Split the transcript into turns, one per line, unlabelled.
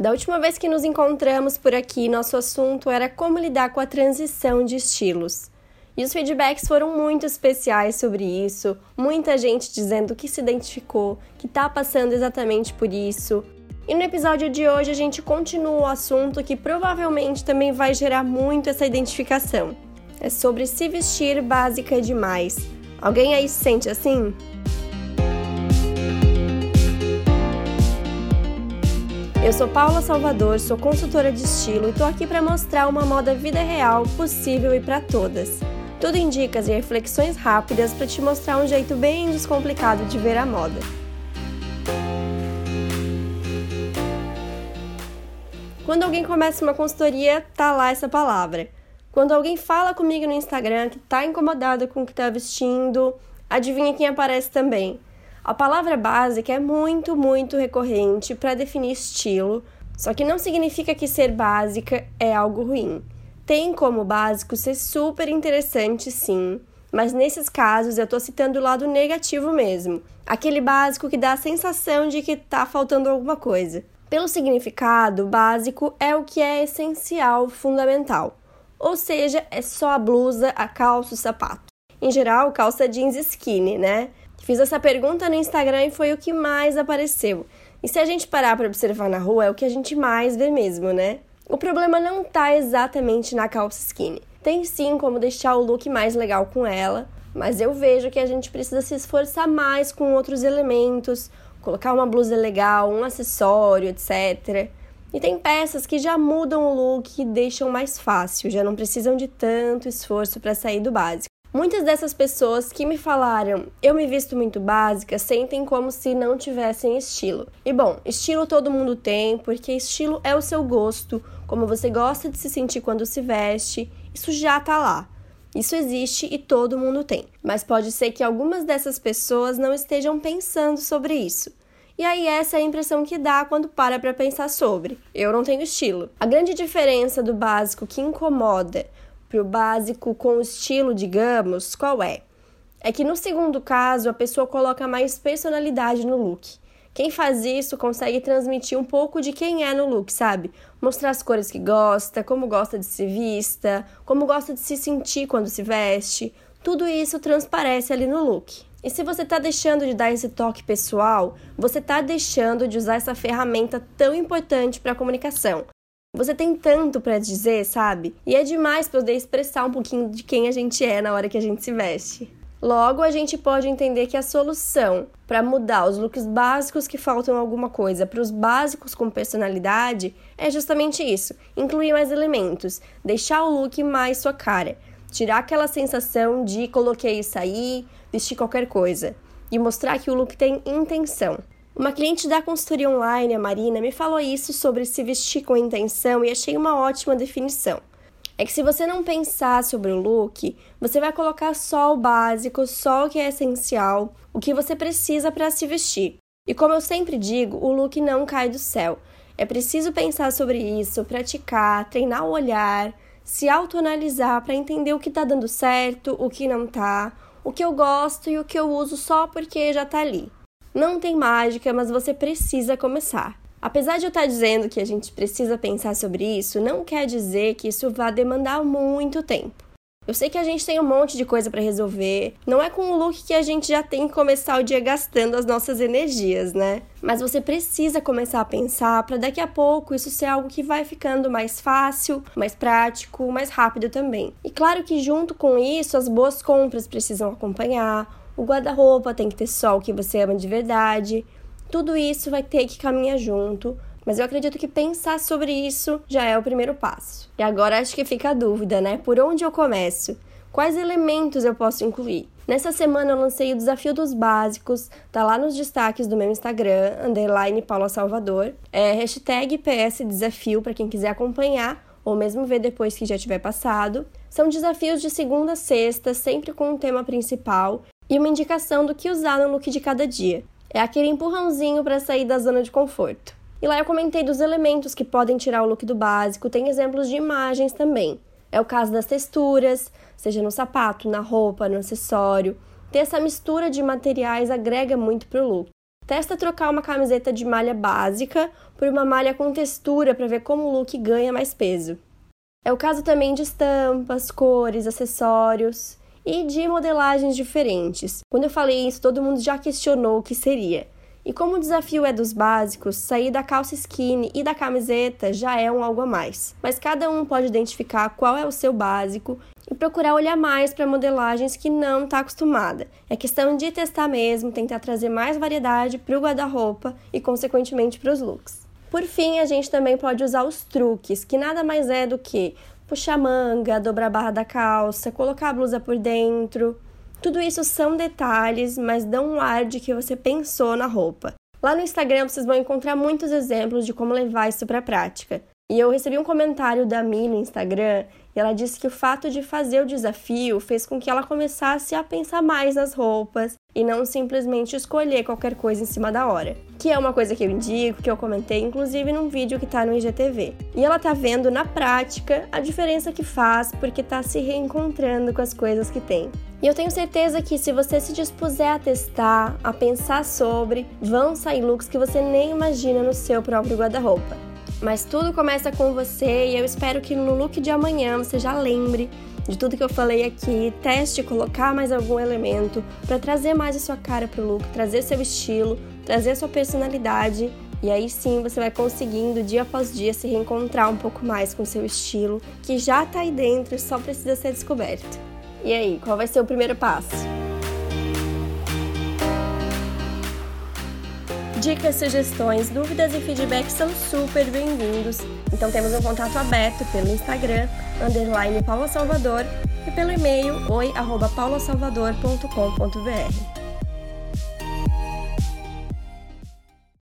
Da última vez que nos encontramos por aqui, nosso assunto era como lidar com a transição de estilos. E os feedbacks foram muito especiais sobre isso, muita gente dizendo que se identificou, que está passando exatamente por isso. E no episódio de hoje a gente continua o assunto que provavelmente também vai gerar muito essa identificação. É sobre se vestir básica demais. Alguém aí se sente assim? Eu sou Paula Salvador, sou consultora de estilo e tô aqui para mostrar uma moda vida real, possível e para todas. Tudo em dicas e reflexões rápidas para te mostrar um jeito bem descomplicado de ver a moda. Quando alguém começa uma consultoria, tá lá essa palavra. Quando alguém fala comigo no Instagram que tá incomodado com o que tá vestindo, adivinha quem aparece também? A palavra básica é muito, muito recorrente para definir estilo, só que não significa que ser básica é algo ruim. Tem como básico ser super interessante, sim, mas nesses casos eu estou citando o lado negativo mesmo, aquele básico que dá a sensação de que está faltando alguma coisa. Pelo significado, básico é o que é essencial, fundamental, ou seja, é só a blusa, a calça, o sapato. Em geral, calça jeans skinny, né? Fiz essa pergunta no Instagram e foi o que mais apareceu. E se a gente parar para observar na rua, é o que a gente mais vê mesmo, né? O problema não tá exatamente na calça skinny. Tem sim como deixar o look mais legal com ela, mas eu vejo que a gente precisa se esforçar mais com outros elementos, colocar uma blusa legal, um acessório, etc. E tem peças que já mudam o look e deixam mais fácil, já não precisam de tanto esforço para sair do básico. Muitas dessas pessoas que me falaram eu me visto muito básica sentem como se não tivessem estilo. E bom, estilo todo mundo tem, porque estilo é o seu gosto, como você gosta de se sentir quando se veste, isso já tá lá. Isso existe e todo mundo tem. Mas pode ser que algumas dessas pessoas não estejam pensando sobre isso. E aí essa é a impressão que dá quando para para pensar sobre. Eu não tenho estilo. A grande diferença do básico que incomoda básico com estilo, digamos, qual é? É que no segundo caso a pessoa coloca mais personalidade no look. Quem faz isso consegue transmitir um pouco de quem é no look, sabe? Mostrar as cores que gosta, como gosta de ser vista, como gosta de se sentir quando se veste. Tudo isso transparece ali no look. E se você está deixando de dar esse toque pessoal, você está deixando de usar essa ferramenta tão importante para a comunicação, você tem tanto para dizer, sabe? E é demais poder expressar um pouquinho de quem a gente é na hora que a gente se veste. Logo, a gente pode entender que a solução para mudar os looks básicos que faltam alguma coisa para os básicos com personalidade é justamente isso: incluir mais elementos, deixar o look mais sua cara, tirar aquela sensação de coloquei isso aí, vestir qualquer coisa e mostrar que o look tem intenção. Uma cliente da consultoria online, a Marina, me falou isso sobre se vestir com intenção e achei uma ótima definição. É que se você não pensar sobre o look, você vai colocar só o básico, só o que é essencial, o que você precisa para se vestir. E como eu sempre digo, o look não cai do céu. É preciso pensar sobre isso, praticar, treinar o olhar, se autoanalisar para entender o que está dando certo, o que não está, o que eu gosto e o que eu uso só porque já está ali. Não tem mágica, mas você precisa começar. Apesar de eu estar dizendo que a gente precisa pensar sobre isso, não quer dizer que isso vá demandar muito tempo. Eu sei que a gente tem um monte de coisa para resolver. Não é com o look que a gente já tem que começar o dia gastando as nossas energias, né? Mas você precisa começar a pensar para daqui a pouco isso ser algo que vai ficando mais fácil, mais prático, mais rápido também. E claro que junto com isso, as boas compras precisam acompanhar, o guarda-roupa tem que ter só o que você ama de verdade. Tudo isso vai ter que caminhar junto, mas eu acredito que pensar sobre isso já é o primeiro passo. E agora acho que fica a dúvida, né? Por onde eu começo? Quais elementos eu posso incluir? Nessa semana eu lancei o desafio dos básicos, tá lá nos destaques do meu Instagram, underline Paula Salvador. É hashtag PS Desafio para quem quiser acompanhar ou mesmo ver depois que já tiver passado. São desafios de segunda a sexta, sempre com um tema principal e uma indicação do que usar no look de cada dia. É aquele empurrãozinho para sair da zona de conforto. E lá eu comentei dos elementos que podem tirar o look do básico, tem exemplos de imagens também. É o caso das texturas, seja no sapato, na roupa, no acessório. Ter essa mistura de materiais agrega muito para o look. Testa trocar uma camiseta de malha básica por uma malha com textura para ver como o look ganha mais peso. É o caso também de estampas, cores, acessórios e de modelagens diferentes. Quando eu falei isso, todo mundo já questionou o que seria. E como o desafio é dos básicos, sair da calça skinny e da camiseta já é um algo a mais. Mas cada um pode identificar qual é o seu básico e procurar olhar mais para modelagens que não está acostumada. É questão de testar mesmo, tentar trazer mais variedade para o guarda-roupa e, consequentemente, para os looks. Por fim, a gente também pode usar os truques, que nada mais é do que puxar manga, dobrar a barra da calça, colocar a blusa por dentro, tudo isso são detalhes, mas dão um ar de que você pensou na roupa. Lá no Instagram vocês vão encontrar muitos exemplos de como levar isso para a prática. E eu recebi um comentário da Mi no Instagram e ela disse que o fato de fazer o desafio fez com que ela começasse a pensar mais nas roupas e não simplesmente escolher qualquer coisa em cima da hora. Que é uma coisa que eu indico, que eu comentei inclusive num vídeo que tá no IGTV. E ela tá vendo na prática a diferença que faz porque tá se reencontrando com as coisas que tem. E eu tenho certeza que se você se dispuser a testar, a pensar sobre, vão sair looks que você nem imagina no seu próprio guarda-roupa. Mas tudo começa com você e eu espero que no look de amanhã você já lembre de tudo que eu falei aqui, teste colocar mais algum elemento para trazer mais a sua cara pro look, trazer seu estilo, trazer sua personalidade e aí sim você vai conseguindo dia após dia se reencontrar um pouco mais com seu estilo, que já tá aí dentro, só precisa ser descoberto. E aí, qual vai ser o primeiro passo? Dicas, sugestões, dúvidas e feedbacks são super bem-vindos. Então temos um contato aberto pelo Instagram, underline Paula Salvador, e pelo e-mail oi.paulasalvador.com.br.